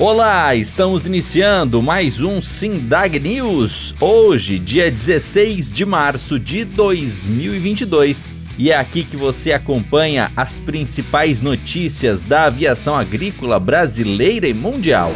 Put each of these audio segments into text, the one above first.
Olá, estamos iniciando mais um Sindag News. Hoje, dia 16 de março de 2022, e é aqui que você acompanha as principais notícias da aviação agrícola brasileira e mundial.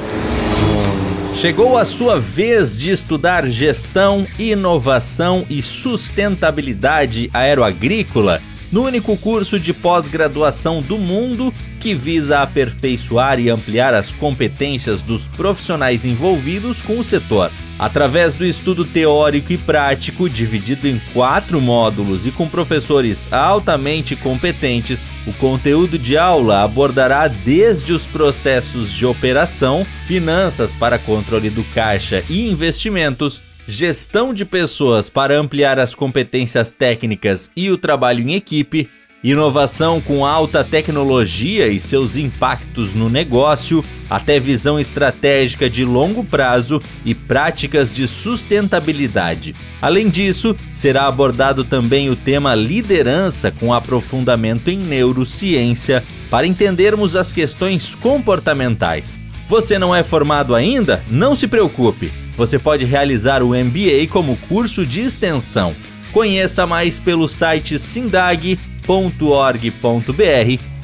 Chegou a sua vez de estudar gestão, inovação e sustentabilidade aeroagrícola no único curso de pós-graduação do mundo que visa aperfeiçoar e ampliar as competências dos profissionais envolvidos com o setor. Através do estudo teórico e prático, dividido em quatro módulos e com professores altamente competentes, o conteúdo de aula abordará desde os processos de operação, finanças para controle do caixa e investimentos, gestão de pessoas para ampliar as competências técnicas e o trabalho em equipe, inovação com alta tecnologia e seus impactos no negócio, até visão estratégica de longo prazo e práticas de sustentabilidade. Além disso, será abordado também o tema liderança com aprofundamento em neurociência para entendermos as questões comportamentais. Você não é formado ainda? Não se preocupe você pode realizar o MBA como curso de extensão. Conheça mais pelo site sindag.org.br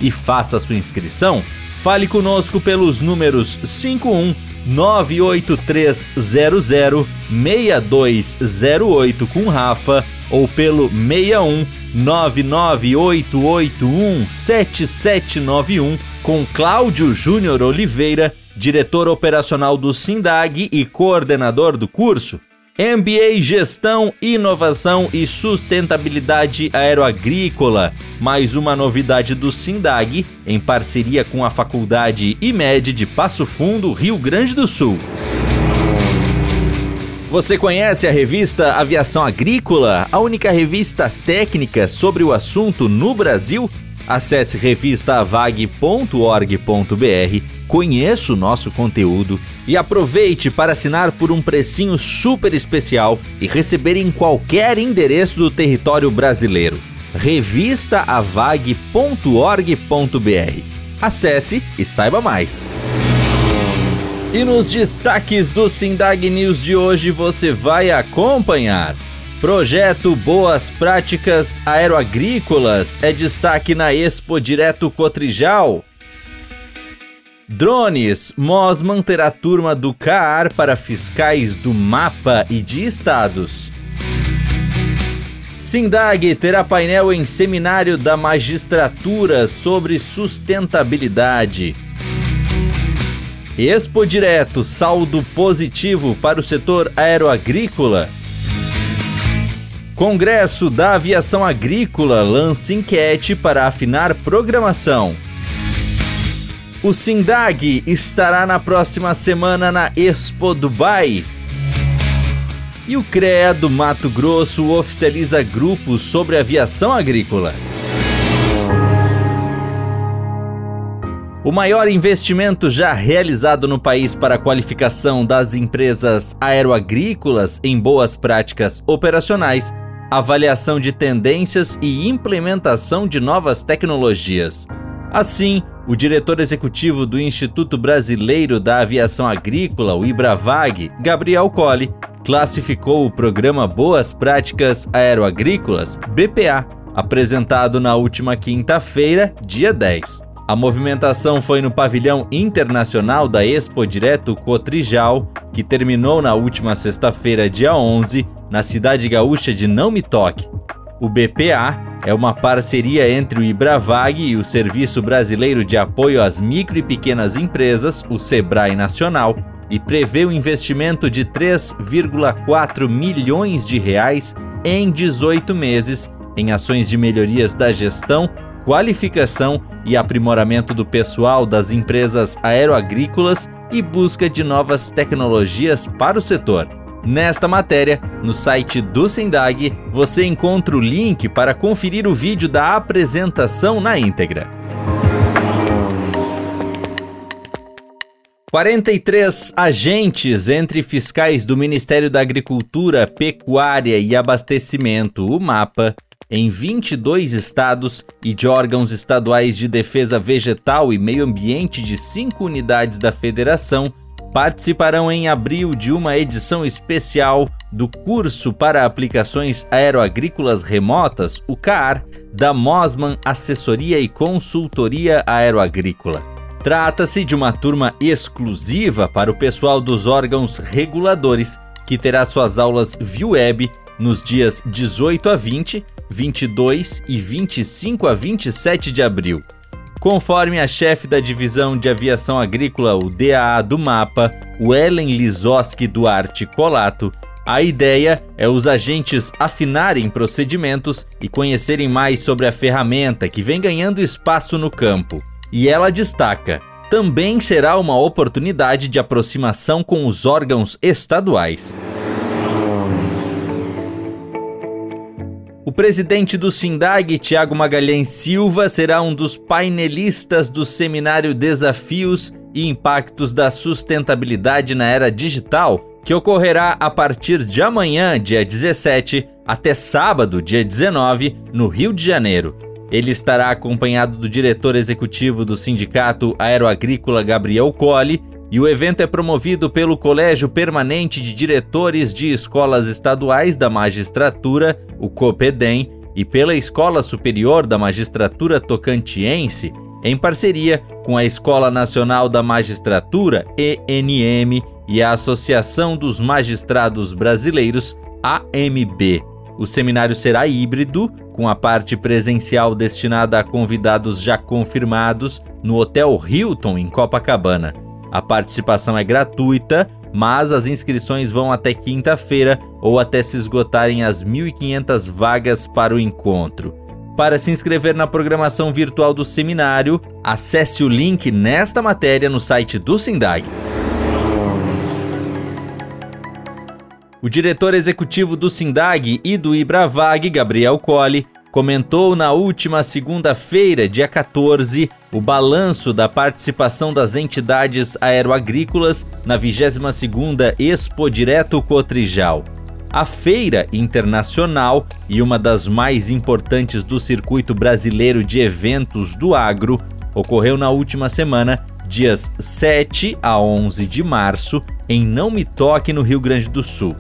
e faça sua inscrição. Fale conosco pelos números 51 98300 6208 com Rafa ou pelo 61 99881 7791 com Cláudio Júnior Oliveira diretor operacional do Sindag e coordenador do curso. MBA Gestão, Inovação e Sustentabilidade Aeroagrícola, mais uma novidade do Sindag, em parceria com a Faculdade IMED de Passo Fundo, Rio Grande do Sul. Você conhece a revista Aviação Agrícola, a única revista técnica sobre o assunto no Brasil? Acesse revistavag.org.br conheça o nosso conteúdo e aproveite para assinar por um precinho super especial e receber em qualquer endereço do território brasileiro. revistaavag.org.br. Acesse e saiba mais. E nos destaques do Sindag News de hoje você vai acompanhar. Projeto Boas Práticas Aeroagrícolas é destaque na Expo Direto Cotrijal. Drones, MOS manterá turma do CAAR para fiscais do MAPA e de estados. Sindag terá painel em seminário da magistratura sobre sustentabilidade. Expo Direto, saldo positivo para o setor aeroagrícola. Congresso da Aviação Agrícola lança enquete para afinar programação. O Sindag estará na próxima semana na Expo Dubai. E o CREA do Mato Grosso oficializa grupos sobre aviação agrícola. O maior investimento já realizado no país para a qualificação das empresas aeroagrícolas em boas práticas operacionais, avaliação de tendências e implementação de novas tecnologias. Assim, o diretor executivo do Instituto Brasileiro da Aviação Agrícola, o IBRAVAG, Gabriel Colli, classificou o programa Boas Práticas Aeroagrícolas, BPA, apresentado na última quinta-feira, dia 10. A movimentação foi no pavilhão internacional da Expo Direto Cotrijal, que terminou na última sexta-feira, dia 11, na cidade gaúcha de Não Me Toque. O BPA é uma parceria entre o Ibravag e o Serviço Brasileiro de Apoio às Micro e Pequenas Empresas, o SEBRAE Nacional, e prevê o um investimento de 3,4 milhões de reais em 18 meses em ações de melhorias da gestão, qualificação e aprimoramento do pessoal das empresas aeroagrícolas e busca de novas tecnologias para o setor. Nesta matéria, no site do Sindag, você encontra o link para conferir o vídeo da apresentação na íntegra. 43 agentes entre fiscais do Ministério da Agricultura, Pecuária e Abastecimento, o MAPA, em 22 estados e de órgãos estaduais de defesa vegetal e meio ambiente de cinco unidades da federação participarão em abril de uma edição especial do curso para aplicações aeroagrícolas remotas, o CAR, da Mosman Assessoria e Consultoria Aeroagrícola. Trata-se de uma turma exclusiva para o pessoal dos órgãos reguladores, que terá suas aulas via web nos dias 18 a 20, 22 e 25 a 27 de abril. Conforme a chefe da divisão de aviação agrícola, o DAA do MAPA, o Ellen Lizoski Duarte Colato, a ideia é os agentes afinarem procedimentos e conhecerem mais sobre a ferramenta que vem ganhando espaço no campo. E ela destaca: também será uma oportunidade de aproximação com os órgãos estaduais. O presidente do SINDAG, Tiago Magalhães Silva, será um dos painelistas do seminário Desafios e Impactos da Sustentabilidade na Era Digital, que ocorrerá a partir de amanhã, dia 17, até sábado, dia 19, no Rio de Janeiro. Ele estará acompanhado do diretor executivo do Sindicato Aeroagrícola Gabriel Colli e o evento é promovido pelo Colégio Permanente de Diretores de Escolas Estaduais da Magistratura, o COPEDEM, e pela Escola Superior da Magistratura Tocantiense, em parceria com a Escola Nacional da Magistratura, ENM, e a Associação dos Magistrados Brasileiros, AMB. O seminário será híbrido, com a parte presencial destinada a convidados já confirmados no Hotel Hilton, em Copacabana. A participação é gratuita, mas as inscrições vão até quinta-feira ou até se esgotarem as 1.500 vagas para o encontro. Para se inscrever na programação virtual do seminário, acesse o link nesta matéria no site do Sindag. O diretor executivo do Sindag e do Ibravag, Gabriel Colli, comentou na última segunda-feira, dia 14, o balanço da participação das entidades aeroagrícolas na 22ª Expo Direto Cotrijal. A feira internacional e uma das mais importantes do circuito brasileiro de eventos do agro ocorreu na última semana, dias 7 a 11 de março, em Não Me Toque, no Rio Grande do Sul.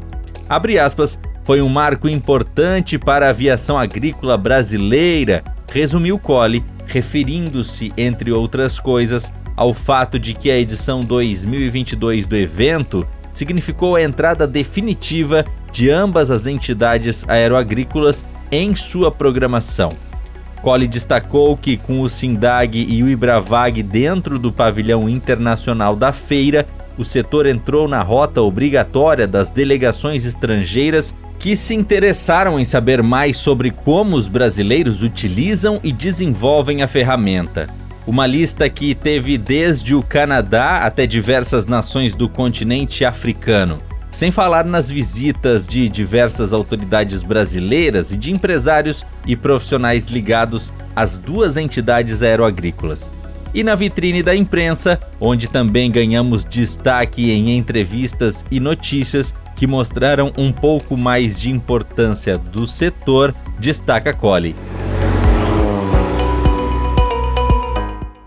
Abre aspas, foi um marco importante para a aviação agrícola brasileira, resumiu Colli, referindo-se, entre outras coisas, ao fato de que a edição 2022 do evento significou a entrada definitiva de ambas as entidades aeroagrícolas em sua programação. Colli destacou que, com o SINDAG e o IBRAVAG dentro do pavilhão internacional da feira, o setor entrou na rota obrigatória das delegações estrangeiras que se interessaram em saber mais sobre como os brasileiros utilizam e desenvolvem a ferramenta. Uma lista que teve desde o Canadá até diversas nações do continente africano. Sem falar nas visitas de diversas autoridades brasileiras e de empresários e profissionais ligados às duas entidades aeroagrícolas e na vitrine da imprensa, onde também ganhamos destaque em entrevistas e notícias que mostraram um pouco mais de importância do setor, destaca Colli.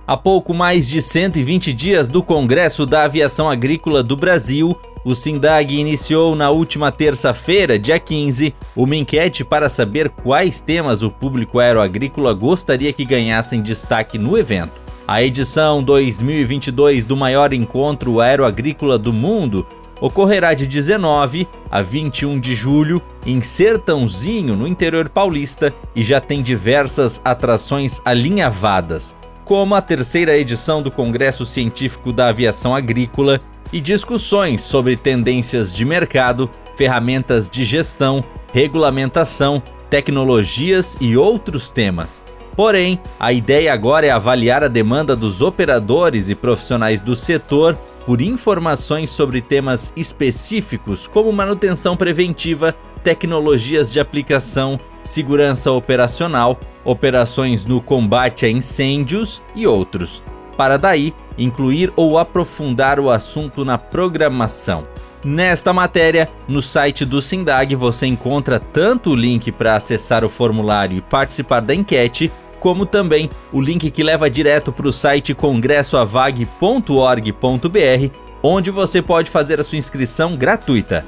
Há pouco mais de 120 dias do Congresso da Aviação Agrícola do Brasil, o SINDAG iniciou na última terça-feira, dia 15, uma enquete para saber quais temas o público aeroagrícola gostaria que ganhassem destaque no evento. A edição 2022 do maior encontro aeroagrícola do mundo ocorrerá de 19 a 21 de julho em Sertãozinho, no interior paulista, e já tem diversas atrações alinhavadas, como a terceira edição do Congresso Científico da Aviação Agrícola e discussões sobre tendências de mercado, ferramentas de gestão, regulamentação, tecnologias e outros temas. Porém, a ideia agora é avaliar a demanda dos operadores e profissionais do setor por informações sobre temas específicos como manutenção preventiva, tecnologias de aplicação, segurança operacional, operações no combate a incêndios e outros, para daí incluir ou aprofundar o assunto na programação. Nesta matéria, no site do Sindag você encontra tanto o link para acessar o formulário e participar da enquete, como também o link que leva direto para o site congressoavag.org.br, onde você pode fazer a sua inscrição gratuita.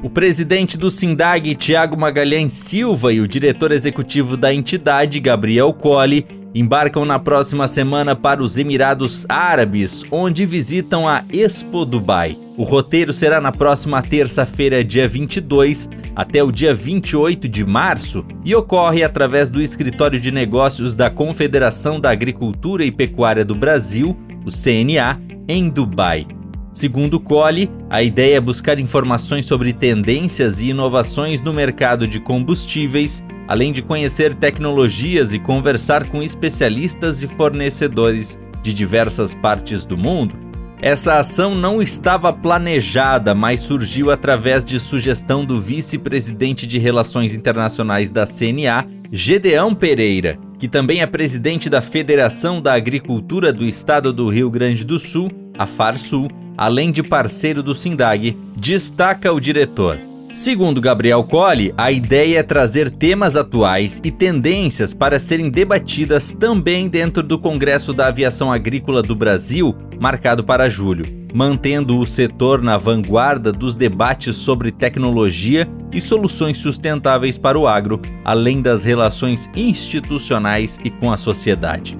O presidente do Sindag, Tiago Magalhães Silva, e o diretor executivo da entidade, Gabriel Colli, embarcam na próxima semana para os Emirados Árabes, onde visitam a Expo Dubai. O roteiro será na próxima terça-feira, dia 22, até o dia 28 de março e ocorre através do Escritório de Negócios da Confederação da Agricultura e Pecuária do Brasil, o CNA, em Dubai. Segundo Cole, a ideia é buscar informações sobre tendências e inovações no mercado de combustíveis, além de conhecer tecnologias e conversar com especialistas e fornecedores de diversas partes do mundo. Essa ação não estava planejada, mas surgiu através de sugestão do vice-presidente de Relações Internacionais da CNA, Gedeão Pereira, que também é presidente da Federação da Agricultura do Estado do Rio Grande do Sul, a FARSUL, além de parceiro do Sindag, destaca o diretor. Segundo Gabriel Colli, a ideia é trazer temas atuais e tendências para serem debatidas também dentro do Congresso da Aviação Agrícola do Brasil, marcado para julho, mantendo o setor na vanguarda dos debates sobre tecnologia e soluções sustentáveis para o agro, além das relações institucionais e com a sociedade.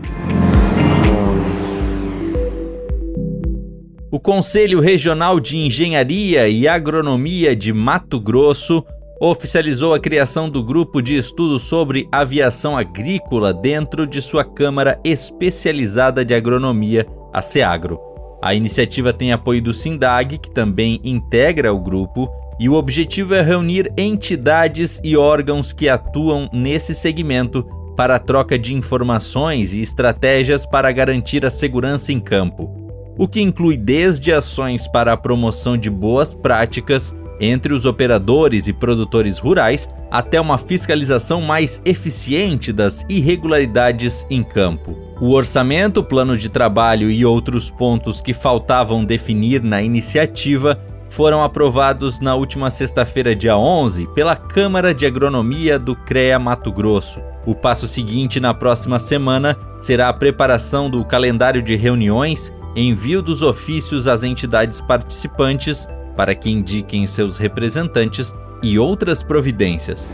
O Conselho Regional de Engenharia e Agronomia de Mato Grosso oficializou a criação do grupo de estudo sobre aviação agrícola dentro de sua Câmara Especializada de Agronomia, a SEAGRO. A iniciativa tem apoio do SINDAG, que também integra o grupo, e o objetivo é reunir entidades e órgãos que atuam nesse segmento para a troca de informações e estratégias para garantir a segurança em campo o que inclui desde ações para a promoção de boas práticas entre os operadores e produtores rurais até uma fiscalização mais eficiente das irregularidades em campo. O orçamento, plano de trabalho e outros pontos que faltavam definir na iniciativa foram aprovados na última sexta-feira, dia 11, pela Câmara de Agronomia do CREA Mato Grosso. O passo seguinte na próxima semana será a preparação do calendário de reuniões envio dos ofícios às entidades participantes para que indiquem seus representantes e outras providências.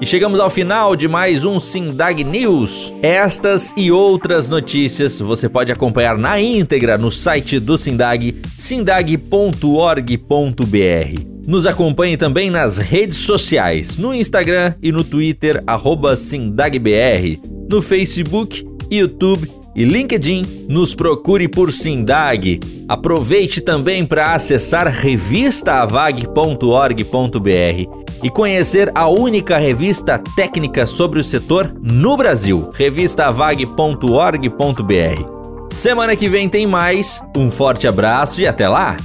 E chegamos ao final de mais um Sindag News. Estas e outras notícias você pode acompanhar na íntegra no site do Sindag, sindag.org.br. Nos acompanhe também nas redes sociais, no Instagram e no Twitter, SindagBR, no Facebook YouTube e LinkedIn, nos procure por Sindag. Aproveite também para acessar revistaavag.org.br e conhecer a única revista técnica sobre o setor no Brasil, revistaavag.org.br. Semana que vem tem mais. Um forte abraço e até lá!